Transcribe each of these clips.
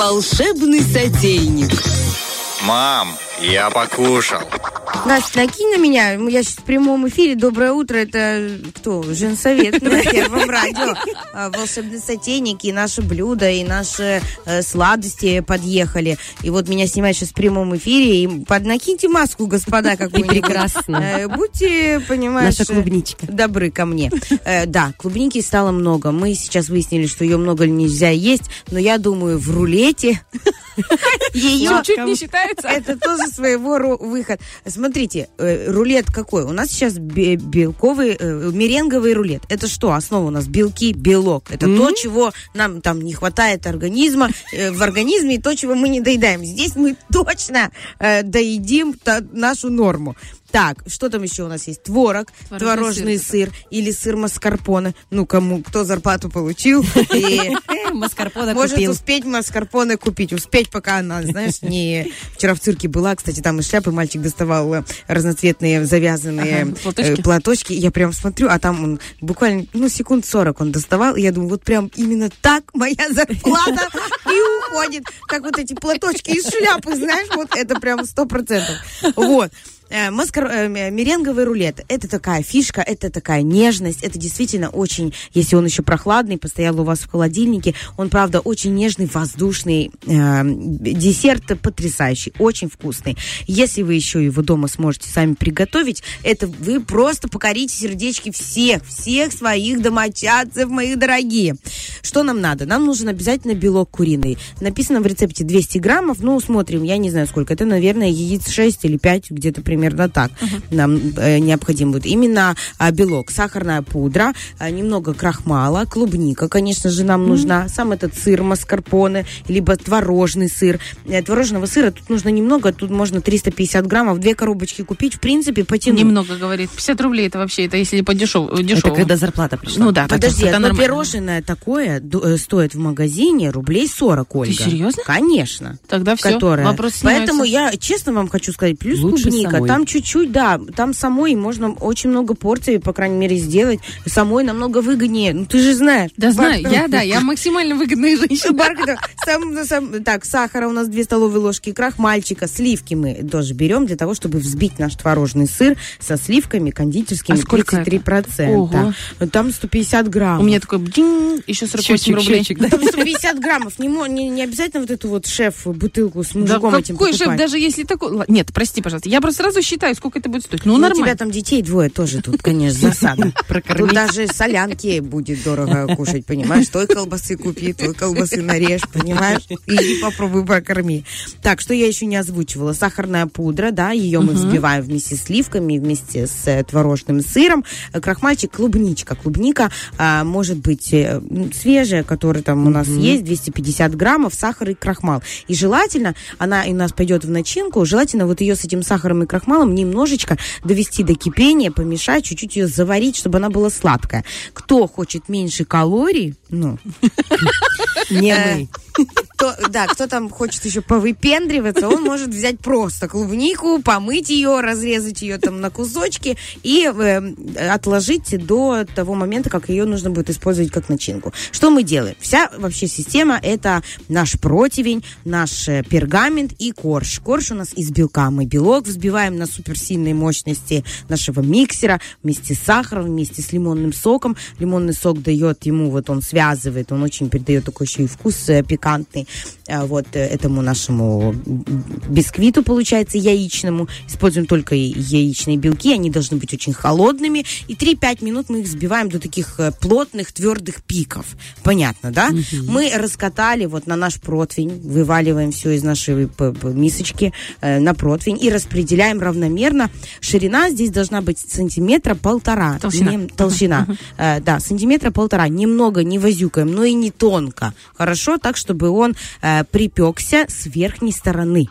Волшебный сотейник. Мам, я покушал. Настя, накинь на меня. Я сейчас в прямом эфире. Доброе утро. Это кто? Женсовет на первом радио. А, Волшебные сотейники, и наши блюда, и наши э, сладости подъехали. И вот меня снимают сейчас в прямом эфире. И под накиньте маску, господа, какую-нибудь. прекрасно. Э, Будьте, понимаешь... Наша клубничка. Добры ко мне. Э, да, клубники стало много. Мы сейчас выяснили, что ее много нельзя есть. Но я думаю, в рулете ее... Чуть-чуть не считается. Это тоже своего выход. Смотрите, э, рулет какой? У нас сейчас бе- белковый, э, меренговый рулет. Это что? Основа у нас белки, белок. Это то, чего нам там не хватает организма, э, в организме, и то, чего мы не доедаем. Здесь мы точно э, доедим та- нашу норму. Так, что там еще у нас есть? Творог, Творожный творожный сыр сыр, или сыр маскарпоне. Ну, кому, кто зарплату получил. И Маскарпоне может успеть маскарпоне купить. Успеть, пока она, знаешь, не... Вчера в цирке была, кстати, там из шляпы мальчик доставал э, разноцветные завязанные э, платочки. Я прям смотрю, а там он буквально, ну, секунд 40 он доставал. И я думаю, вот прям именно так моя зарплата и уходит. Как вот эти платочки из шляпы, знаешь, вот это прям сто процентов. Вот. Э, маскар- э, меренговый рулет. Это такая фишка, это такая нежность. Это действительно очень, если он еще прохладный, постоял у вас в холодильнике, он, правда, очень нежный, воздушный. э, десерт потрясающий, очень вкусный. Если вы еще его дома сможете сами приготовить, это вы просто покорите сердечки всех, всех своих домочадцев, мои дорогие. Что нам надо? Нам нужен обязательно белок куриный. Написано в рецепте 200 граммов. Ну, смотрим, я не знаю сколько. Это, наверное, яиц 6 или 5, где-то примерно так. Нам э, необходим будет именно а, белок, сахарная пудра, а, немного крахмала, клубника, конечно же, нам нужна. Сам этот сыр маскарпоне, либо творожный сыр. Э, Творожного сыра тут нужно немного, тут можно 350 граммов, две коробочки купить, в принципе, потянуть. Немного, говорит. 50 рублей это вообще, это если по дешевому. Это когда зарплата пришла. Ну да, Подожди, это одно нормально. пирожное такое э, стоит в магазине рублей 40, Ольга. серьезно? Конечно. Тогда все, которая. вопрос Поэтому снимается. я честно вам хочу сказать, плюс Лучше клубника. Там чуть-чуть, да, там самой можно очень много порций, по крайней мере, сделать. Самой намного выгоднее. Ну, ты же знаешь. Да знаю, я, да, я максимально выгодная женщина. Сам- сам- так, сахара у нас 2 столовые ложки, крахмальчика, сливки мы тоже берем для того, чтобы взбить наш творожный сыр со сливками кондитерскими А сколько это? 33%. Ого. Там 150 граммов. У меня такой бдинь, еще 48 Счетчик, рублей. счетчик, да? Там 150 граммов. Не, не, не обязательно вот эту вот шеф бутылку с Да мужиком этим какой шеф, покупать. даже если такой... Нет, прости, пожалуйста, я просто сразу считаю, сколько это будет стоить. Ну, Ну, у нормально. тебя там детей двое тоже тут, конечно, засада. Тут даже солянки будет дорого кушать, понимаешь? Той колбасы купи, той колбасы нарежь, понимаешь? И попробуй прокорми. Так, что я еще не озвучивала? Сахарная пудра, да, ее мы взбиваем вместе с сливками, вместе с э, творожным сыром. Крахмальчик, клубничка. Клубника а, может быть э, свежая, которая там у нас есть, 250 граммов, сахар и крахмал. И желательно, она у нас пойдет в начинку, желательно вот ее с этим сахаром и крахмалом немножечко довести до кипения, помешать, чуть-чуть ее заварить, чтобы она была сладкая. Кто хочет меньше калорий, ну, Не Э, мы. кто, да, кто там хочет еще повыпендриваться, он может взять просто клубнику, помыть ее, разрезать ее там на кусочки и э, отложить до того момента, как ее нужно будет использовать как начинку. Что мы делаем? Вся вообще система это наш противень, наш э, пергамент и корж. Корж у нас из белка. Мы белок взбиваем на суперсильной мощности нашего миксера вместе с сахаром, вместе с лимонным соком. Лимонный сок дает ему, вот он связывает, он очень придает такой еще и вкус э, пикантный вот э, этому нашему бисквиту, получается, яичному. Используем только яичные белки, они должны быть очень холодными. И 3-5 минут мы их взбиваем до таких э, плотных, твердых пиков. Понятно, да? Мы раскатали вот на наш противень, вываливаем все из нашей п- мисочки э, на противень и распределяем равномерно. Ширина здесь должна быть сантиметра полтора. Толщина. Не- толщина. Э, да, сантиметра полтора. Немного не возюкаем, но и не тонко. Хорошо? Так, чтобы он э, припекся с верхней стороны.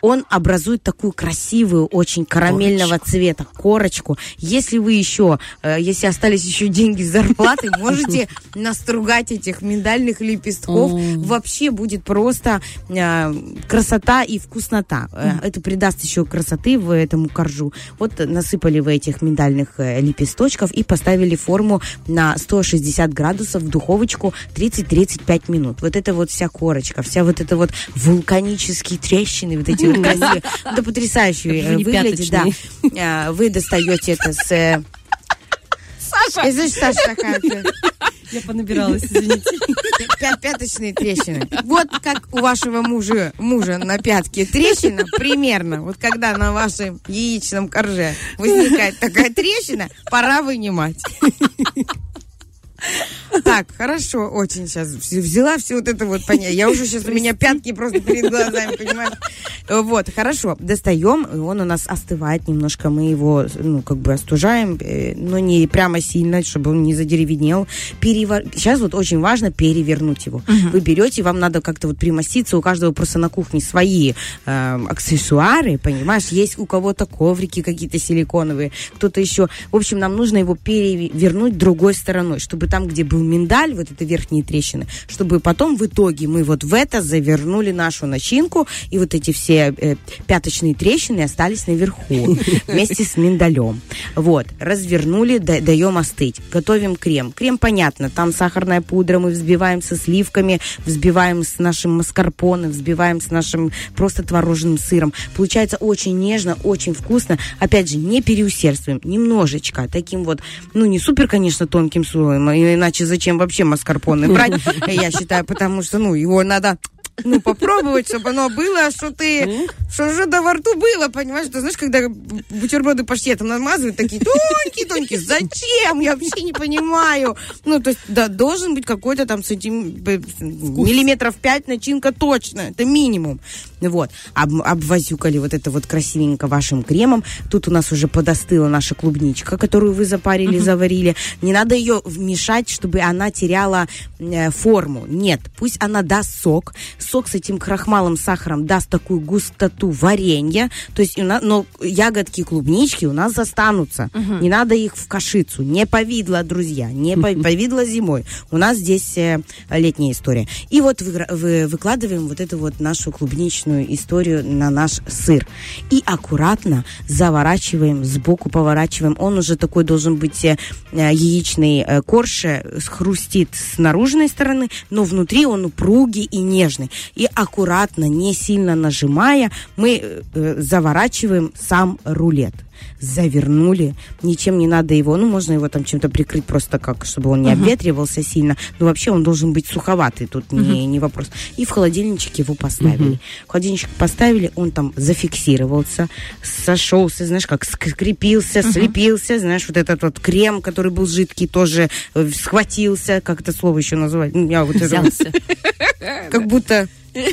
Он образует такую красивую, очень карамельного цвета корочку. Если вы еще, э, если остались еще деньги с зарплаты, можете настругать этих миндальных лепестков. Вообще будет просто э, красота и вкуснота. Э, Это придаст еще красоты в этому коржу. Вот насыпали вы этих миндальных э, лепесточков и поставили форму на 160 градусов в духовочку 30-35 минут. Вот это вот вся корочка, вся вот это вот вулканические трещины, вот эти вот красивые. Это потрясающе Как же выглядит, да. А, Вы достаете это с... э, Саша! э, Знаешь, Саша такая, Я понабиралась, извините. пя- пяточные трещины. Вот как у вашего мужа, мужа на пятке трещина, примерно. Вот когда на вашем яичном корже возникает такая трещина, пора вынимать. Так, хорошо, очень сейчас взяла все вот это вот понятие. Я уже сейчас, у меня пятки просто перед глазами, понимаешь? Вот, хорошо, достаем, и он у нас остывает немножко, мы его, ну, как бы остужаем, э, но не прямо сильно, чтобы он не задеревенел. Перевар... Сейчас вот очень важно перевернуть его. Вы берете, вам надо как-то вот примоститься, у каждого просто на кухне свои э, аксессуары, понимаешь, есть у кого-то коврики какие-то силиконовые, кто-то еще. В общем, нам нужно его перевернуть другой стороной, чтобы там, где был миндаль, вот это верхние трещины, чтобы потом в итоге мы вот в это завернули нашу начинку, и вот эти все э, пяточные трещины остались наверху вместе с миндалем. Вот, развернули, да- даем остыть. Готовим крем. Крем, понятно, там сахарная пудра, мы взбиваем со сливками, взбиваем с нашим маскарпоне, взбиваем с нашим просто творожным сыром. Получается очень нежно, очень вкусно. Опять же, не переусердствуем, немножечко, таким вот, ну, не супер, конечно, тонким слоем, а иначе зачем вообще маскарпоне брать, я считаю, потому что, ну, его надо ну, попробовать, чтобы оно было, что ты, что уже до во рту было, понимаешь? Ты знаешь, когда бутерброды паштетом намазывают, такие тонкие-тонкие, зачем? Я вообще не понимаю. Ну, то есть, да, должен быть какой-то там сантим... миллиметров пять начинка точно, это минимум. Вот, Об- обвозюкали вот это вот красивенько вашим кремом. Тут у нас уже подостыла наша клубничка, которую вы запарили, заварили. Не надо ее вмешать, чтобы она теряла э, форму. Нет, пусть она даст сок. Сок с этим крахмалом, сахаром даст такую густоту варенья. То есть, у нас, но ягодки клубнички у нас останутся. Не надо их в кашицу. Не повидло, друзья. Не по- повидло зимой. У нас здесь э, летняя история. И вот вы- вы- выкладываем вот эту вот нашу клубничную историю на наш сыр. И аккуратно заворачиваем, сбоку поворачиваем. Он уже такой должен быть э, э, яичный э, корж, э, хрустит с наружной стороны, но внутри он упругий и нежный. И аккуратно, не сильно нажимая, мы э, э, заворачиваем сам рулет. Завернули, ничем не надо его, ну, можно его там чем-то прикрыть просто как, чтобы он не обветривался сильно, но вообще он должен быть суховатый, тут не, не вопрос. И в холодильничек его поставили. В холодильничек поставили, он там зафиксировался, сошелся, знаешь, как скрепился, слепился, знаешь, вот этот вот крем, который был жидкий, тоже э, схватился, как это слово еще называть? Ну, Я вот Взялся. как будто...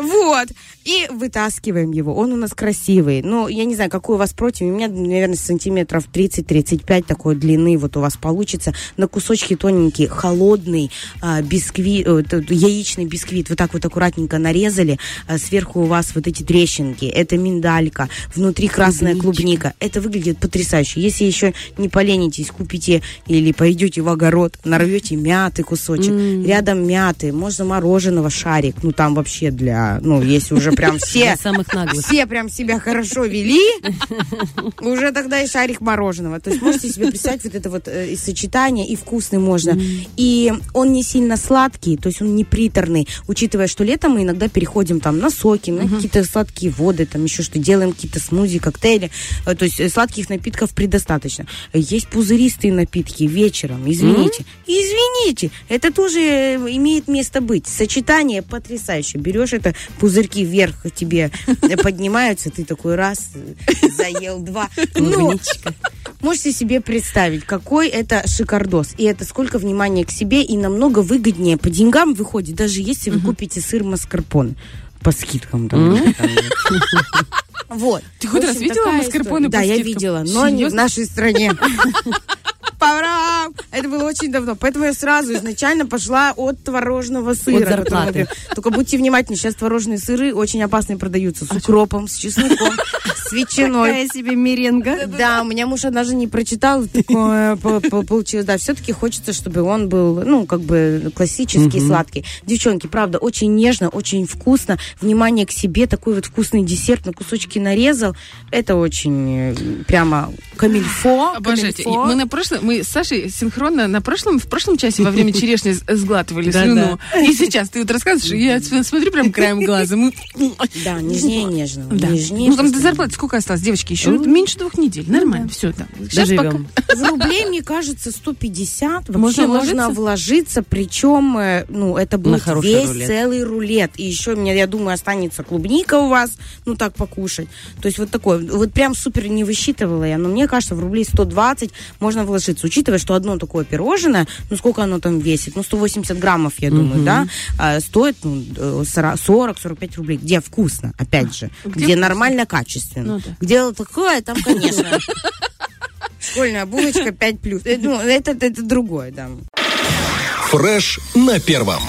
Вот. И вытаскиваем его. Он у нас красивый. Ну, я не знаю, какой у вас противень. У меня, наверное, сантиметров 30-35 такой длины вот у вас получится. На кусочки тоненькие, холодный а, бисквит, э, яичный бисквит. Вот так вот аккуратненько нарезали. А сверху у вас вот эти трещинки. Это миндалька. Внутри красная клубника. Это выглядит потрясающе. Если еще не поленитесь, купите или пойдете в огород, нарвете мяты кусочек. Рядом мяты. Можно мороженого шарик. Ну, там вообще для... Ну, если уже прям все... Самых. Все прям себя хорошо вели, уже тогда и шарик мороженого. То есть можете себе представить вот это вот э, сочетание, и вкусный можно. И он не сильно сладкий, то есть он не приторный, учитывая, что летом мы иногда переходим там на соки, на какие-то сладкие воды, там еще что, делаем какие-то смузи, коктейли. Э, То есть э, сладких напитков предостаточно. Есть пузыристые напитки вечером, извините. Извините, это тоже э, имеет место быть. Сочетание потрясающее. Берешь это, пузырьки вверх тебе э, поднимаются, ты такой раз, заел два. Ну, можете себе представить, какой это шикардос. И это сколько внимания к себе, и намного выгоднее по деньгам выходит, даже если вы купите сыр маскарпоне по скидкам. Там, Вот. Ты хоть раз видела по Да, я видела, но не в нашей стране. Парам! Это было очень давно. Поэтому я сразу изначально пошла от творожного сыра. От зарплаты. Только будьте внимательны, сейчас творожные сыры очень опасные продаются. С укропом, с чесноком, с ветчиной. Какая себе меренга. Да, у меня муж даже не прочитал, такое по- по- получилось. Да, все-таки хочется, чтобы он был, ну, как бы классический, сладкий. Девчонки, правда, очень нежно, очень вкусно. Внимание к себе, такой вот вкусный десерт на кусочки нарезал. Это очень э, прямо камильфо. Обожайте. Мы на прошлом, мы с Сашей синхронно на прошлом, в прошлом часе во время черешни сглатывали слюну. И сейчас ты вот рассказываешь, я смотрю прям краем глаза. Мы- Да, нежнее нежно. Да. Нежнее. Ну там до зарплаты сколько осталось, девочки? Еще Ну, меньше двух недель. Нормально, все, пока. Доживем. В рублей, мне кажется, 150. Вообще Можно вложиться? причем, э, ну, это будет весь целый рулет. И еще, мне, я думаю, останется клубника у вас, ну, так покушать. То есть вот такой, вот прям супер не высчитывала я, но мне кажется, в рублей 120 можно вложиться, учитывая, что одно такое пирожное, ну, сколько оно там весит? Ну, 180 граммов, я думаю, да, а, стоит, ну, э, 40-45 рублей. Где вкусно, опять же. Где Где, вкусно? нормально, качественно. Ну да. Где вот такое, там, конечно. Школьная булочка 5 плюс. Э, Ну, это, это другое, да. Фреш на первом.